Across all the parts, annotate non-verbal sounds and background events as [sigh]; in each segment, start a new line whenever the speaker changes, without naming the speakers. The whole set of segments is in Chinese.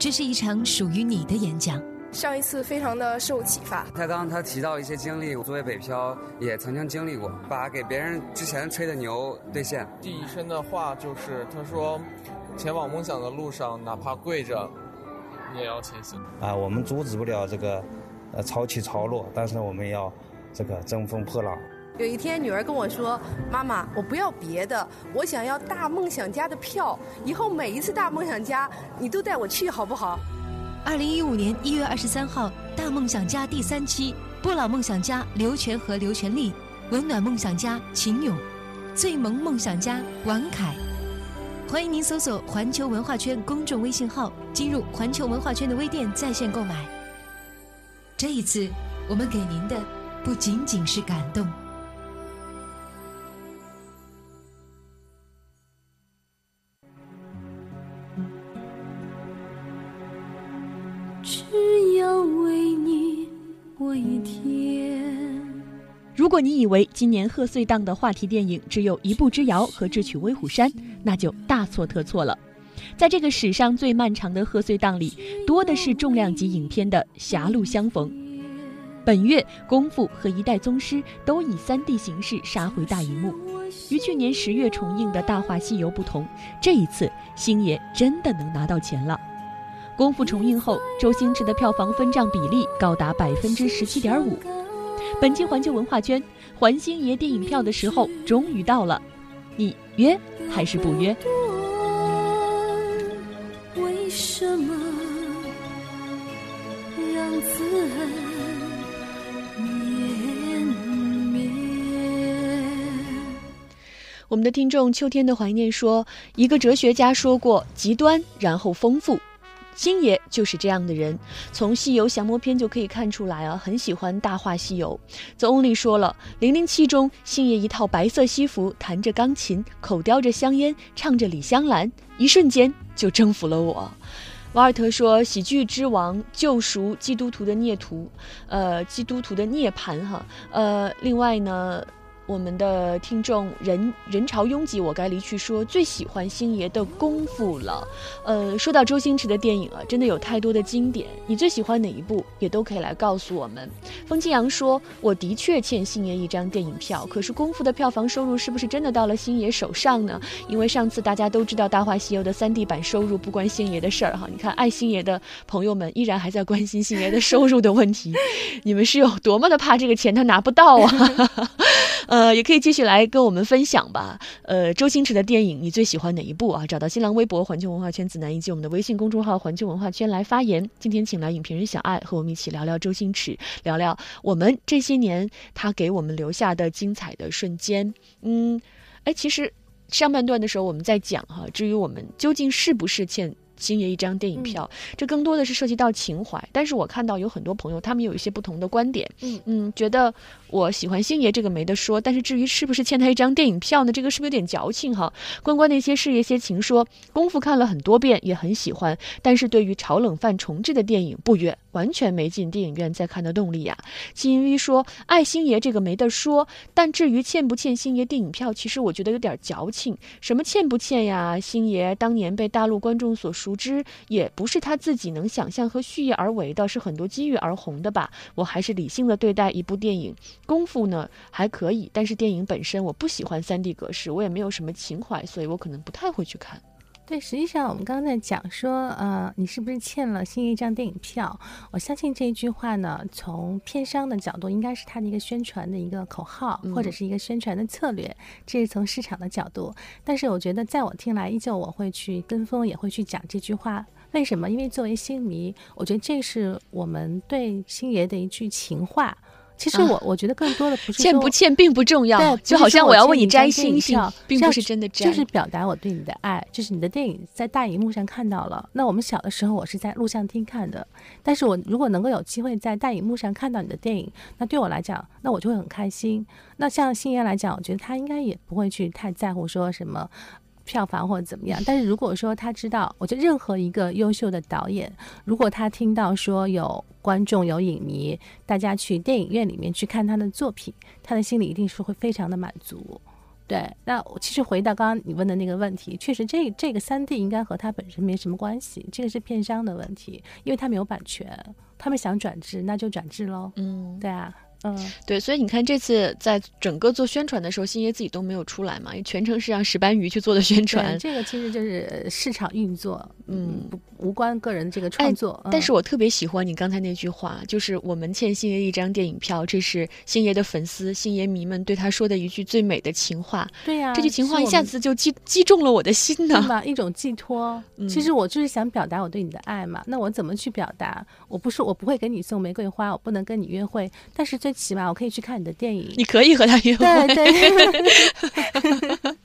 这是一场属于你的演讲。
上一次非常的受启发。
他刚刚他提到一些经历，我作为北漂也曾经经历过，把给别人之前吹的牛兑现。
第一声的话就是他说，前往梦想的路上，哪怕跪着，也要前行。
啊，我们阻止不了这个，呃，潮起潮落，但是我们要这个争风破浪。
有一天，女儿跟我说：“妈妈，我不要别的，我想要大梦想家的票。以后每一次大梦想家，你都带我去，好不好？”
二零一五年一月二十三号，《大梦想家》第三期，不老梦想家刘全和刘全利，温暖梦想家秦勇，最萌梦想家王凯。欢迎您搜索环球文化圈公众微信号，进入环球文化圈的微店在线购买。这一次，我们给您的不仅仅是感动。
你以为今年贺岁档的话题电影只有一步之遥和智取威虎山，那就大错特错了。在这个史上最漫长的贺岁档里，多的是重量级影片的狭路相逢。本月，《功夫》和《一代宗师》都以 3D 形式杀回大荧幕。与去年十月重映的《大话西游》不同，这一次星爷真的能拿到钱了。《功夫》重映后，周星驰的票房分账比例高达百分之十七点五。本期环球文化圈还星爷电影票的时候终于到了，你约还是不约？为什么让慈恩绵绵？我们的听众秋天的怀念说，一个哲学家说过：极端，然后丰富。星爷就是这样的人，从《西游降魔篇》就可以看出来啊，很喜欢《大话西游》。The Only 说了，《零零七》中星爷一套白色西服，弹着钢琴，口叼着香烟，唱着《李香兰》，一瞬间就征服了我。瓦尔特说，《喜剧之王》救赎基督徒的孽徒，呃，基督徒的涅槃哈，呃，另外呢。我们的听众人人潮拥挤，我该离去说最喜欢星爷的功夫了。呃，说到周星驰的电影啊，真的有太多的经典。你最喜欢哪一部，也都可以来告诉我们。风清扬说，我的确欠星爷一张电影票，可是功夫的票房收入是不是真的到了星爷手上呢？因为上次大家都知道《大话西游》的 3D 版收入不关星爷的事儿哈。你看爱星爷的朋友们依然还在关心星爷的收入的问题，你们是有多么的怕这个钱他拿不到啊？[laughs] 呃，也可以继续来跟我们分享吧。呃，周星驰的电影你最喜欢哪一部啊？找到新浪微博环球文化圈子南，以及我们的微信公众号环球文化圈来发言。今天请来影评人小爱和我们一起聊聊周星驰，聊聊我们这些年他给我们留下的精彩的瞬间。嗯，哎，其实上半段的时候我们在讲哈，至于我们究竟是不是欠。星爷一张电影票，这更多的是涉及到情怀。但是我看到有很多朋友，他们有一些不同的观点。嗯嗯，觉得我喜欢星爷这个没得说，但是至于是不是欠他一张电影票呢？这个是不是有点矫情哈？关关那些事业些情说，功夫看了很多遍，也很喜欢，但是对于炒冷饭重置的电影不约。完全没进电影院再看的动力呀！金鱼说：“爱星爷这个没得说，但至于欠不欠星爷电影票，其实我觉得有点矫情。什么欠不欠呀？星爷当年被大陆观众所熟知，也不是他自己能想象和蓄意而为的，是很多机遇而红的吧？我还是理性的对待一部电影。功夫呢还可以，但是电影本身我不喜欢三 D 格式，我也没有什么情怀，所以我可能不太会去看。”
对，实际上我们刚刚在讲说，呃，你是不是欠了星爷一张电影票？我相信这一句话呢，从片商的角度，应该是他的一个宣传的一个口号，或者是一个宣传的策略。这是从市场的角度，但是我觉得，在我听来，依旧我会去跟风，也会去讲这句话。为什么？因为作为星迷，我觉得这是我们对星爷的一句情话。其实我我觉得更多的不是
欠不欠并不重要，
对，
就好像
我
要为你摘星星，并不是真的摘，
就是表达我对你的爱，就是你的电影在大荧幕上看到了。那我们小的时候我是在录像厅看的，但是我如果能够有机会在大荧幕上看到你的电影，那对我来讲，那我就会很开心。那像星爷来讲，我觉得他应该也不会去太在乎说什么。票房或者怎么样，但是如果说他知道，我觉得任何一个优秀的导演，如果他听到说有观众有影迷，大家去电影院里面去看他的作品，他的心里一定是会非常的满足。对，那其实回到刚刚你问的那个问题，确实这这个三 D 应该和他本身没什么关系，这个是片商的问题，因为他没有版权，他们想转制那就转制喽。
嗯，
对啊。嗯，
对，所以你看这次在整个做宣传的时候，星爷自己都没有出来嘛，全程是让石斑鱼去做的宣传。
这个其实就是市场运作，嗯，不无关个人这个创作。
但是我特别喜欢你刚才那句话，就是我们欠星爷一张电影票，这是星爷的粉丝、星爷迷们对他说的一句最美的情话。
对呀，
这句情话一下子就击击中了我的心呢。
吧，一种寄托。其实我就是想表达我对你的爱嘛。那我怎么去表达？我不是我不会给你送玫瑰花，我不能跟你约会，但是最起码我可以去看。你的电影，
你可以和他约会，
对对，[laughs]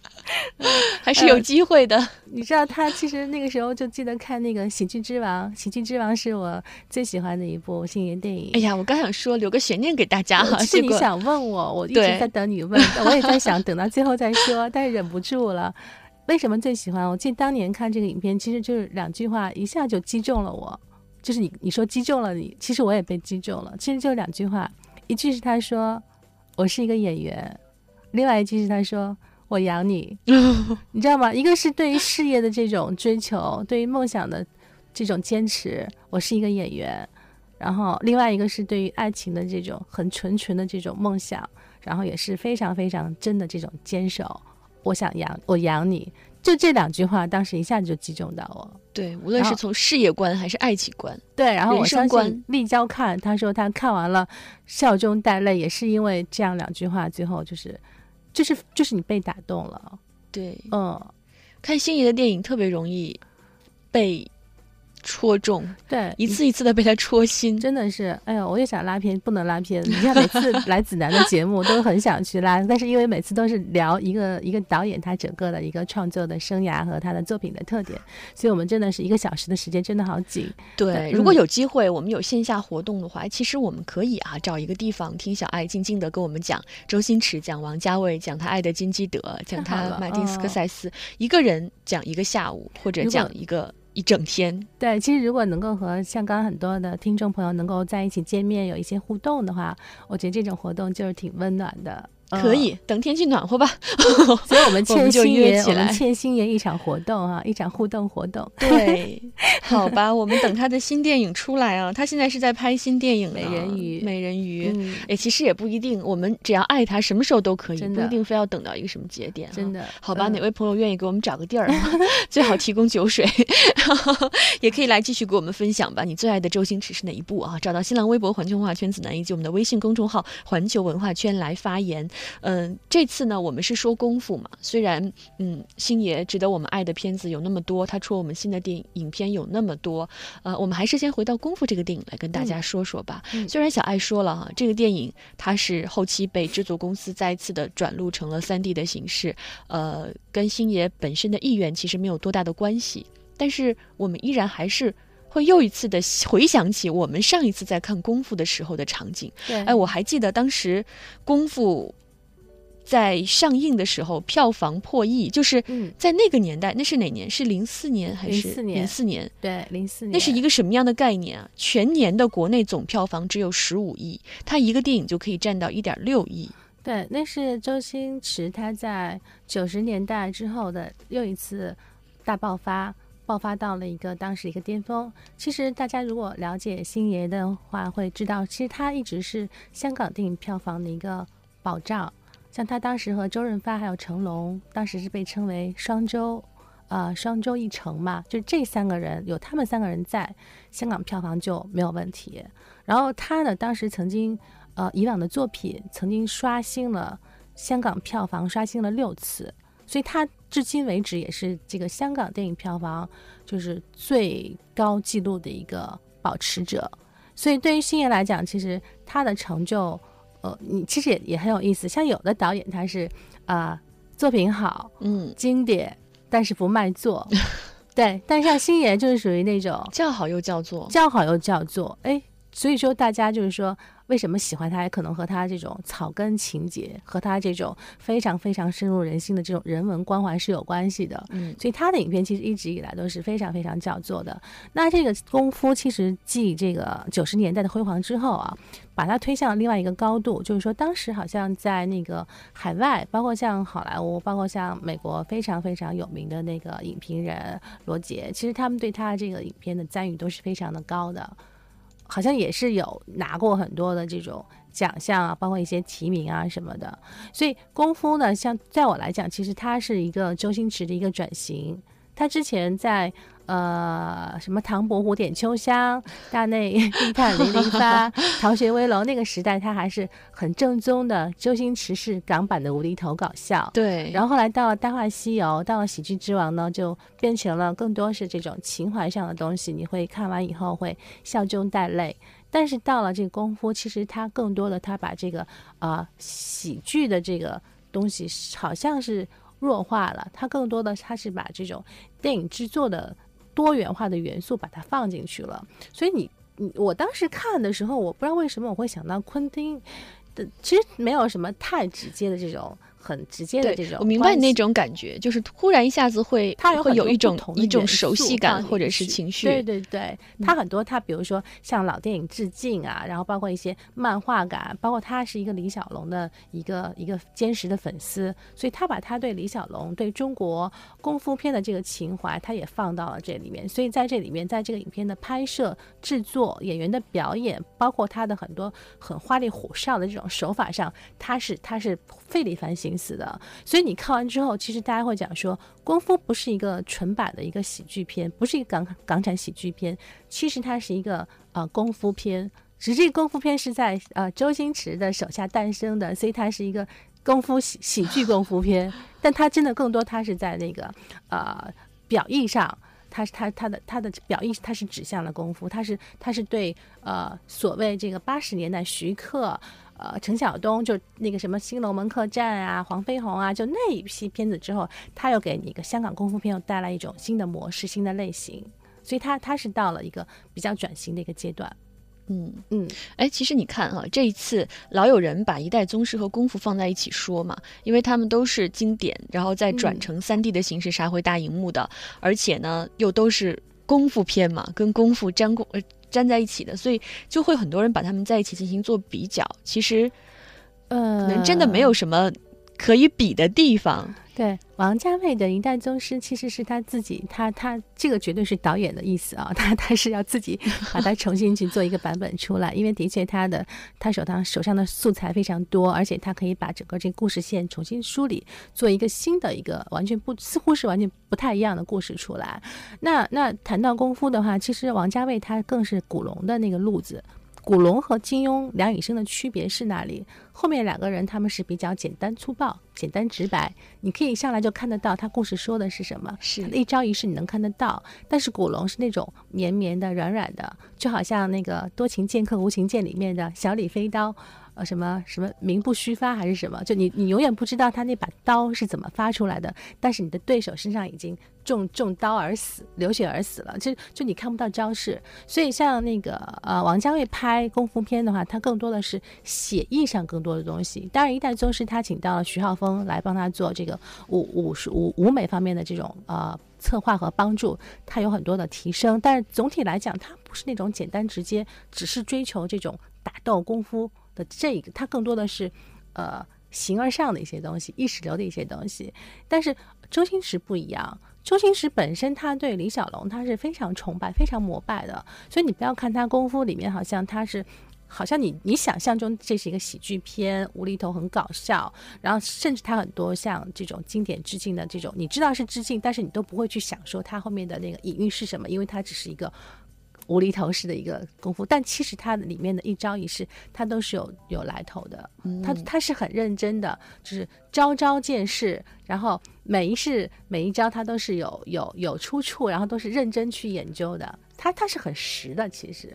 还是有机会的。
你知道，他其实那个时候就记得看那个《喜剧之王》，《喜剧之王》是我最喜欢的一部星爷电影。
哎呀，我刚想说留个悬念给大家哈，
是你想问我，我一直在等你问，我也在想等到最后再说，但是忍不住了。为什么最喜欢？我记得当年看这个影片，其实就是两句话，一下就击中了我。就是你你说击中了你，其实我也被击中了。其实就两句话。一句是他说我是一个演员，另外一句是他说我养你，[laughs] 你知道吗？一个是对于事业的这种追求，对于梦想的这种坚持，我是一个演员；然后另外一个是对于爱情的这种很纯纯的这种梦想，然后也是非常非常真的这种坚守。我想养我养你，就这两句话，当时一下子就击中到我。
对，无论是从事业观还是爱情观，
对，然后我相信立交看，他说他看完了，笑中带泪，也是因为这样两句话，最后就是，就是就是你被打动了。
对，
嗯，
看心仪的电影特别容易被。戳中，
对，
一次一次的被他戳心，
真的是，哎呀，我也想拉片，不能拉片。你看每次 [laughs] 来子楠的节目都很想去拉，但是因为每次都是聊一个一个导演他整个的一个创作的生涯和他的作品的特点，所以我们真的是一个小时的时间真的好紧。
对，如果有机会我们有线下活动的话，其实我们可以啊找一个地方听小爱静静的跟我们讲周星驰，讲王家卫，讲他爱的金基德，讲他马丁斯科塞斯，一个人讲一个下午或者讲一个。一整天，
对，其实如果能够和像刚刚很多的听众朋友能够在一起见面，有一些互动的话，我觉得这种活动就是挺温暖的。
可以等天气暖和吧，[laughs]
所以我们 [laughs] 欠星爷，
我
们欠星爷一场活动啊，一场互动活动。
对，[laughs] 好吧，我们等他的新电影出来啊，他现在是在拍新电影《
美人鱼》。
美人鱼，哎，其实也不一定，我们只要爱他，什么时候都可以，不一定非要等到一个什么节点。
真的，
好吧，哪位朋友愿意给我们找个地儿，最好提供酒水，也可以来继续给我们分享吧。你最爱的周星驰是哪一部啊？找到新浪微博环球文化圈子南以及我们的微信公众号环球文化圈来发言。嗯，这次呢，我们是说功夫嘛。虽然，嗯，星爷值得我们爱的片子有那么多，他出我们新的电影影片有那么多，呃，我们还是先回到功夫这个电影来跟大家说说吧。虽然小爱说了哈，这个电影它是后期被制作公司再一次的转录成了三 D 的形式，呃，跟星爷本身的意愿其实没有多大的关系，但是我们依然还是。会又一次的回想起我们上一次在看功夫的时候的场景。
对，
哎，我还记得当时功夫在上映的时候，票房破亿，就是在那个年代，那是哪年？是零四年还是零四年？
对，零四年。
那是一个什么样的概念啊？全年的国内总票房只有十五亿，他一个电影就可以占到一点六亿。
对，那是周星驰他在九十年代之后的又一次大爆发。爆发到了一个当时一个巅峰。其实大家如果了解星爷的话，会知道，其实他一直是香港电影票房的一个保障。像他当时和周润发还有成龙，当时是被称为双周，呃，双周一成嘛，就这三个人有他们三个人在，香港票房就没有问题。然后他呢，当时曾经，呃，以往的作品曾经刷新了香港票房，刷新了六次。所以他至今为止也是这个香港电影票房就是最高纪录的一个保持者。所以对于星爷来讲，其实他的成就，呃，你其实也也很有意思。像有的导演他是啊作品好，
嗯，
经典，但是不卖座，[laughs] 对。但像星爷就是属于那种
叫好又叫座，
叫好又叫座。哎，所以说大家就是说为什么喜欢他，也可能和他这种草根情节，和他这种非常非常深入人心的这种人文关怀是有关系的。
嗯，
所以他的影片其实一直以来都是非常非常叫座的。那这个功夫其实继这个九十年代的辉煌之后啊，把它推向另外一个高度，就是说当时好像在那个海外，包括像好莱坞，包括像美国非常非常有名的那个影评人罗杰，其实他们对他这个影片的赞誉都是非常的高的。好像也是有拿过很多的这种奖项啊，包括一些提名啊什么的。所以功夫呢，像在我来讲，其实它是一个周星驰的一个转型。他之前在。呃，什么唐伯虎点秋香、[laughs] 大内密探零零发、[laughs] 逃学威龙那个时代，他还是很正宗的周星驰式港版的无厘头搞笑。
对，
然后后来到了《大话西游》，到了《喜剧之王》呢，就变成了更多是这种情怀上的东西，你会看完以后会笑中带泪。但是到了这个功夫，其实他更多的他把这个呃喜剧的这个东西好像是弱化了，他更多的他是把这种电影制作的。多元化的元素把它放进去了，所以你你我当时看的时候，我不知道为什么我会想到昆汀的，其实没有什么太直接的这种。很直接的这种，
我明白你那种感觉，就是突然一下子会，
它
会有一种一种
熟
悉感或者是情绪。
对对对，它很多，它比如说向老电影致敬啊，然后包括一些漫画感，包括他是一个李小龙的一个一个坚实的粉丝，所以他把他对李小龙对中国功夫片的这个情怀，他也放到了这里面。所以在这里面，在这个影片的拍摄、制作、演员的表演，包括他的很多很花里胡哨的这种手法上，他是他是费力反省。死的，所以你看完之后，其实大家会讲说，《功夫》不是一个纯版的一个喜剧片，不是一个港港产喜剧片，其实它是一个呃功夫片。只是这个功夫片是在呃周星驰的手下诞生的，[laughs] 所以它是一个功夫喜喜剧功夫片。但它真的更多，它是在那个呃表意上，它是它它的它的表意，它是指向了功夫，它是它是对呃所谓这个八十年代徐克。呃，陈晓东就那个什么《新龙门客栈》啊，黄飞鸿啊，就那一批片子之后，他又给你一个香港功夫片又带来一种新的模式、新的类型，所以他他是到了一个比较转型的一个阶段。
嗯嗯，哎，其实你看哈，这一次老有人把一代宗师和功夫放在一起说嘛，因为他们都是经典，然后再转成三 D 的形式杀回大荧幕的，而且呢又都是功夫片嘛，跟功夫沾功呃。粘在一起的，所以就会很多人把他们在一起进行做比较。其实，呃，可能真的没有什么可以比的地方。
对王家卫的一代宗师，其实是他自己，他他这个绝对是导演的意思啊，[laughs] 他他是要自己把它重新去做一个版本出来，因为的确他的他手上手上的素材非常多，而且他可以把整个这个故事线重新梳理，做一个新的一个完全不似乎是完全不太一样的故事出来。那那谈到功夫的话，其实王家卫他更是古龙的那个路子。古龙和金庸、梁羽生的区别是哪里？后面两个人他们是比较简单粗暴、简单直白，你可以上来就看得到他故事说的是什么，
是
一招一式你能看得到。但是古龙是那种绵绵的、软软的，就好像那个《多情剑客无情剑》里面的小李飞刀。呃，什么什么名不虚发还是什么？就你你永远不知道他那把刀是怎么发出来的，但是你的对手身上已经中中刀而死，流血而死了，就就你看不到招式。所以像那个呃王家卫拍功夫片的话，他更多的是写意上更多的东西。当然，一代宗师他请到了徐浩峰来帮他做这个武武术武武美方面的这种呃策划和帮助，他有很多的提升。但是总体来讲，他不是那种简单直接，只是追求这种打斗功夫。的这个，它更多的是，呃，形而上的一些东西，意识流的一些东西。但是周星驰不一样，周星驰本身他对李小龙他是非常崇拜、非常膜拜的。所以你不要看他功夫里面好像他是，好像你你想象中这是一个喜剧片，无厘头很搞笑，然后甚至他很多像这种经典致敬的这种，你知道是致敬，但是你都不会去想说他后面的那个隐喻是什么，因为它只是一个。无厘头式的一个功夫，但其实它里面的一招一式，它都是有有来头的。他他是很认真的，就是招招见式，然后每一式每一招他都是有有有出处，然后都是认真去研究的。他他是很实的，其实，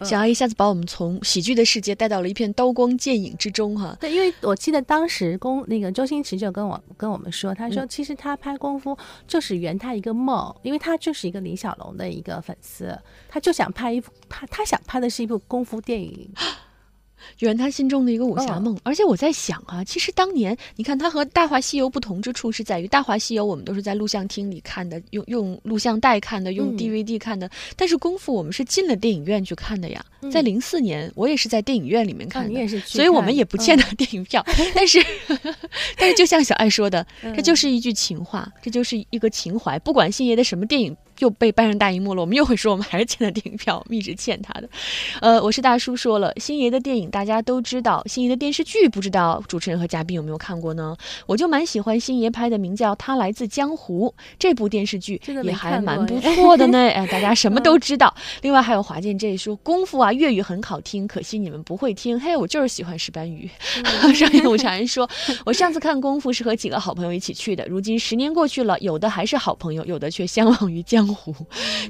想要一下子把我们从喜剧的世界带到了一片刀光剑影之中哈。
对，因为我记得当时公那个周星驰就跟我跟我们说，他说其实他拍功夫就是圆他一个梦，因为他就是一个李小龙的一个粉丝，他就想拍一部，他他想拍的是一部功夫电影。[gasps]
圆他心中的一个武侠梦。而且我在想啊，其实当年你看他和《大话西游》不同之处是在于，《大话西游》我们都是在录像厅里看的，用用录像带看的，用 DVD 看的。但是功夫我们是进了电影院去看的呀。在零四年，我也是在电影院里面看
的，
所以我们也不欠他电影票。[laughs] 但是，[laughs] 但是就像小爱说的，这就是一句情话，这就是一个情怀。不管星爷的什么电影。又被搬上大荧幕了，我们又会说我们还是欠他电影票，我们一直欠他的。呃，我是大叔说了，星爷的电影大家都知道，星爷的电视剧不知道主持人和嘉宾有没有看过呢？我就蛮喜欢星爷拍的名叫《他来自江湖》这部电视剧，也还蛮不错的呢。[laughs] 哎，大家什么都知道。另外还有华健这一说功夫啊，粤语很好听，可惜你们不会听。嘿，我就是喜欢石斑鱼。[laughs] 上一武常人说，我上次看功夫是和几个好朋友一起去的，如今十年过去了，有的还是好朋友，有的却相忘于江湖。湖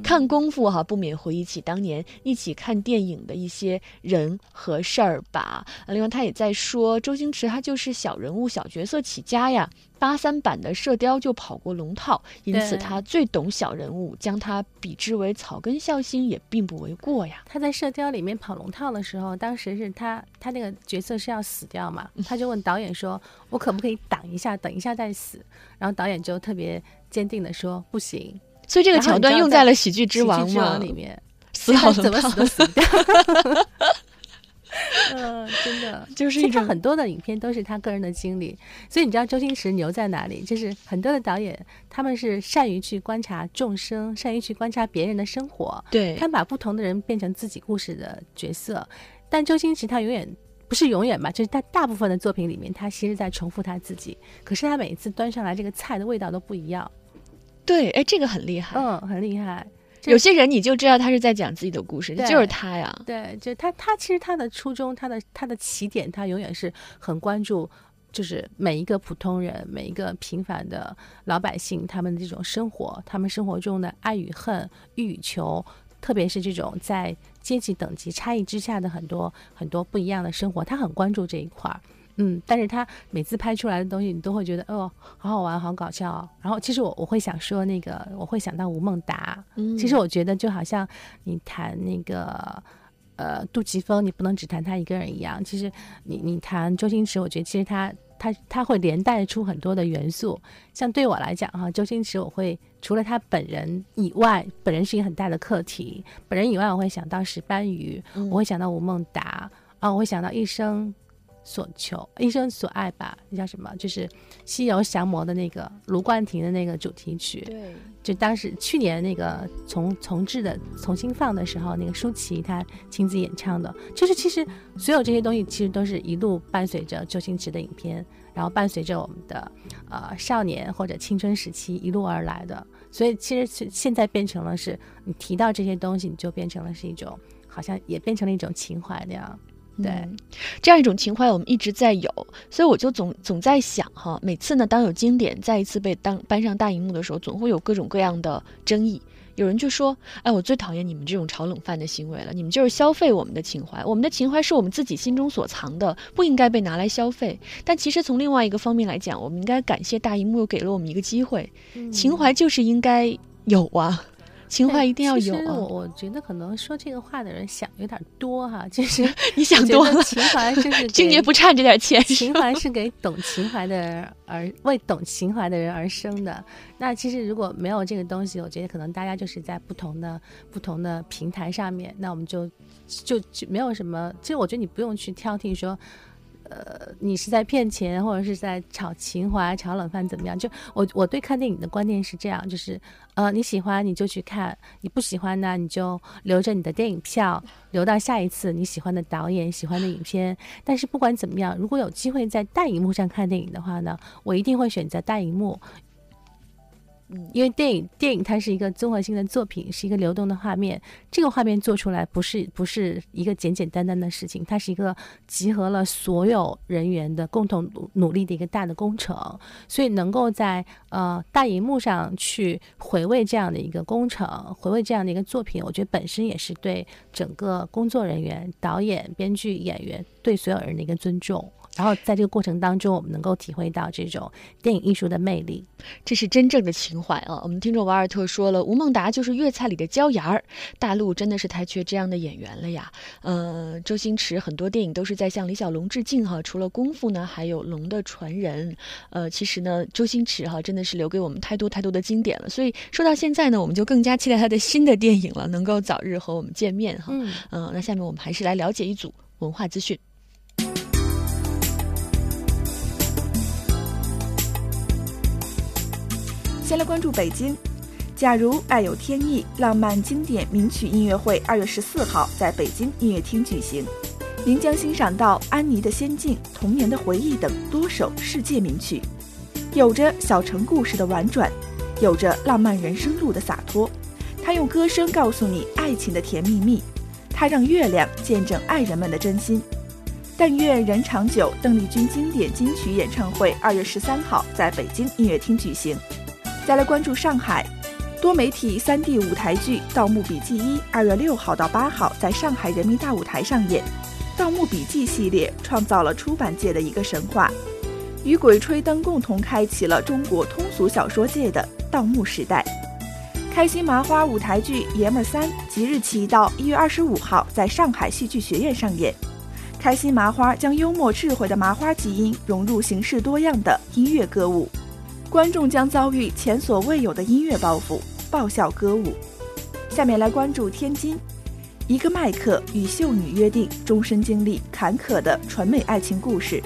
看功夫哈，不免回忆起当年一起看电影的一些人和事儿吧。另外，他也在说，周星驰他就是小人物、小角色起家呀。八三版的《射雕》就跑过龙套，因此他最懂小人物，将他比之为草根孝星也并不为过呀。
他在《射雕》里面跑龙套的时候，当时是他他那个角色是要死掉嘛，他就问导演说：“我可不可以挡一下，等一下再死？”然后导演就特别坚定的说：“不行。”
所以这个桥段用在了《喜剧之王》
嘛里面，
死好
怎么死都死不掉。[laughs] [laughs] 嗯，真的 [laughs]
就是一种
很多的影片都是他个人的经历。所以你知道周星驰牛在哪里？就是很多的导演他们是善于去观察众生，善于去观察别人的生活。
对，
他把不同的人变成自己故事的角色。但周星驰他永远不是永远吧？就是他大部分的作品里面，他其实在重复他自己。可是他每一次端上来这个菜的味道都不一样。
对，哎，这个很厉害，
嗯，很厉害。
有些人你就知道他是在讲自己的故事，就是他呀。
对，就他，他其实他的初衷，他的他的起点，他永远是很关注，就是每一个普通人，每一个平凡的老百姓，他们的这种生活，他们生活中的爱与恨、欲与求，特别是这种在阶级等级差异之下的很多很多不一样的生活，他很关注这一块儿。嗯，但是他每次拍出来的东西，你都会觉得哦，好好玩，好搞笑。然后其实我我会想说，那个我会想到吴孟达。嗯，其实我觉得就好像你谈那个呃杜琪峰，你不能只谈他一个人一样。其实你你谈周星驰，我觉得其实他他他会连带出很多的元素。像对我来讲哈，周星驰我会除了他本人以外，本人是一个很大的课题。本人以外，我会想到石斑鱼，我会想到吴孟达啊，我会想到一生。所求，一生所爱吧，那叫什么？就是《西游降魔》的那个卢冠廷的那个主题曲。
对，
就当时去年那个重重置的重新放的时候，那个舒淇她亲自演唱的。就是其实所有这些东西，其实都是一路伴随着周星驰的影片，然后伴随着我们的呃少年或者青春时期一路而来的。所以其实现在变成了是你提到这些东西，你就变成了是一种，好像也变成了一种情怀那样。对，
这样一种情怀我们一直在有，所以我就总总在想哈，每次呢，当有经典再一次被当搬上大荧幕的时候，总会有各种各样的争议。有人就说：“哎，我最讨厌你们这种炒冷饭的行为了，你们就是消费我们的情怀，我们的情怀是我们自己心中所藏的，不应该被拿来消费。”但其实从另外一个方面来讲，我们应该感谢大荧幕又给了我们一个机会，情怀就是应该有啊。情怀一定要有。
我我觉得可能说这个话的人想有点多哈，就是 [laughs]
你想多
了。情怀就是
今 [laughs] 年不差这点钱。[laughs]
情怀是给懂情怀的人而为懂情怀的人而生的。那其实如果没有这个东西，我觉得可能大家就是在不同的不同的平台上面，那我们就就就没有什么。其实我觉得你不用去挑剔说。呃，你是在骗钱，或者是在炒情怀、炒冷饭，怎么样？就我我对看电影的观念是这样，就是呃，你喜欢你就去看，你不喜欢呢，你就留着你的电影票，留到下一次你喜欢的导演、喜欢的影片。但是不管怎么样，如果有机会在大荧幕上看电影的话呢，我一定会选择大荧幕。因为电影电影它是一个综合性的作品，是一个流动的画面。这个画面做出来不是不是一个简简单单的事情，它是一个集合了所有人员的共同努努力的一个大的工程。所以能够在呃大荧幕上去回味这样的一个工程，回味这样的一个作品，我觉得本身也是对整个工作人员、导演、编剧、演员对所有人的一个尊重。然后在这个过程当中，我们能够体会到这种电影艺术的魅力，
这是真正的情怀啊！我们听众瓦尔特说了，吴孟达就是粤菜里的椒盐儿，大陆真的是太缺这样的演员了呀。呃，周星驰很多电影都是在向李小龙致敬哈，除了功夫呢，还有龙的传人。呃，其实呢，周星驰哈真的是留给我们太多太多的经典了，所以说到现在呢，我们就更加期待他的新的电影了，能够早日和我们见面哈。嗯，呃，那下面我们还是来了解一组文化资讯。
先来关注北京。假如爱有天意，浪漫经典名曲音乐会二月十四号在北京音乐厅举行。您将欣赏到安妮的《仙境》、童年的回忆等多首世界名曲，有着小城故事的婉转，有着浪漫人生路的洒脱。他用歌声告诉你爱情的甜蜜蜜，他让月亮见证爱人们的真心。但愿人长久，邓丽君经典金曲演唱会二月十三号在北京音乐厅举行。再来关注上海，多媒体 3D 舞台剧《盗墓笔记一》二月六号到八号在上海人民大舞台上演。《盗墓笔记》系列创造了出版界的一个神话，与《鬼吹灯》共同开启了中国通俗小说界的盗墓时代。开心麻花舞台剧《爷们三》即日起到一月二十五号在上海戏剧学院上演。开心麻花将幽默智慧的麻花基因融入形式多样的音乐歌舞。观众将遭遇前所未有的音乐包袱，爆笑歌舞。下面来关注天津，一个麦克与秀女约定终身经历坎坷的纯美爱情故事，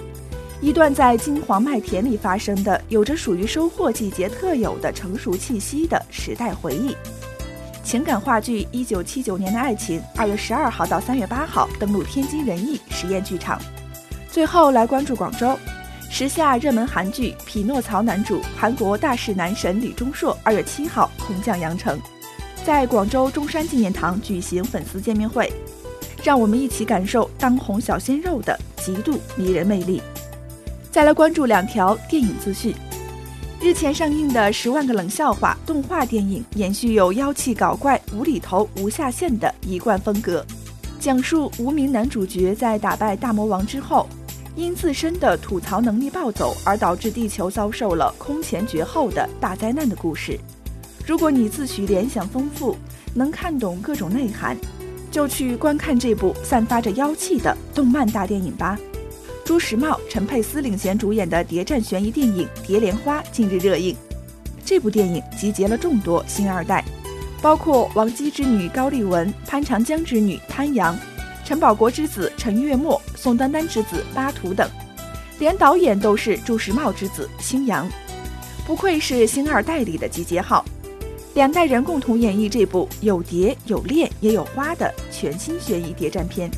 一段在金黄麦田里发生的，有着属于收获季节特有的成熟气息的时代回忆。情感话剧《一九七九年的爱情》，二月十二号到三月八号登陆天津人艺实验剧场。最后来关注广州。时下热门韩剧《匹诺曹》男主韩国大势男神李钟硕，二月七号空降羊城，在广州中山纪念堂举行粉丝见面会，让我们一起感受当红小鲜肉的极度迷人魅力。再来关注两条电影资讯：日前上映的《十万个冷笑话》动画电影，延续有妖气搞怪、无厘头、无下限的一贯风格，讲述无名男主角在打败大魔王之后。因自身的吐槽能力暴走而导致地球遭受了空前绝后的大灾难的故事。如果你自诩联想丰富，能看懂各种内涵，就去观看这部散发着妖气的动漫大电影吧。朱时茂、陈佩斯领衔主演的谍战悬疑电影《蝶莲花》近日热映。这部电影集结了众多星二代，包括王姬之女高丽文、潘长江之女潘阳。陈宝国之子陈月末、宋丹丹之子巴图等，连导演都是朱时茂之子星阳，不愧是星二代里的集结号。两代人共同演绎这部有蝶有恋也有花的全新悬疑谍战片。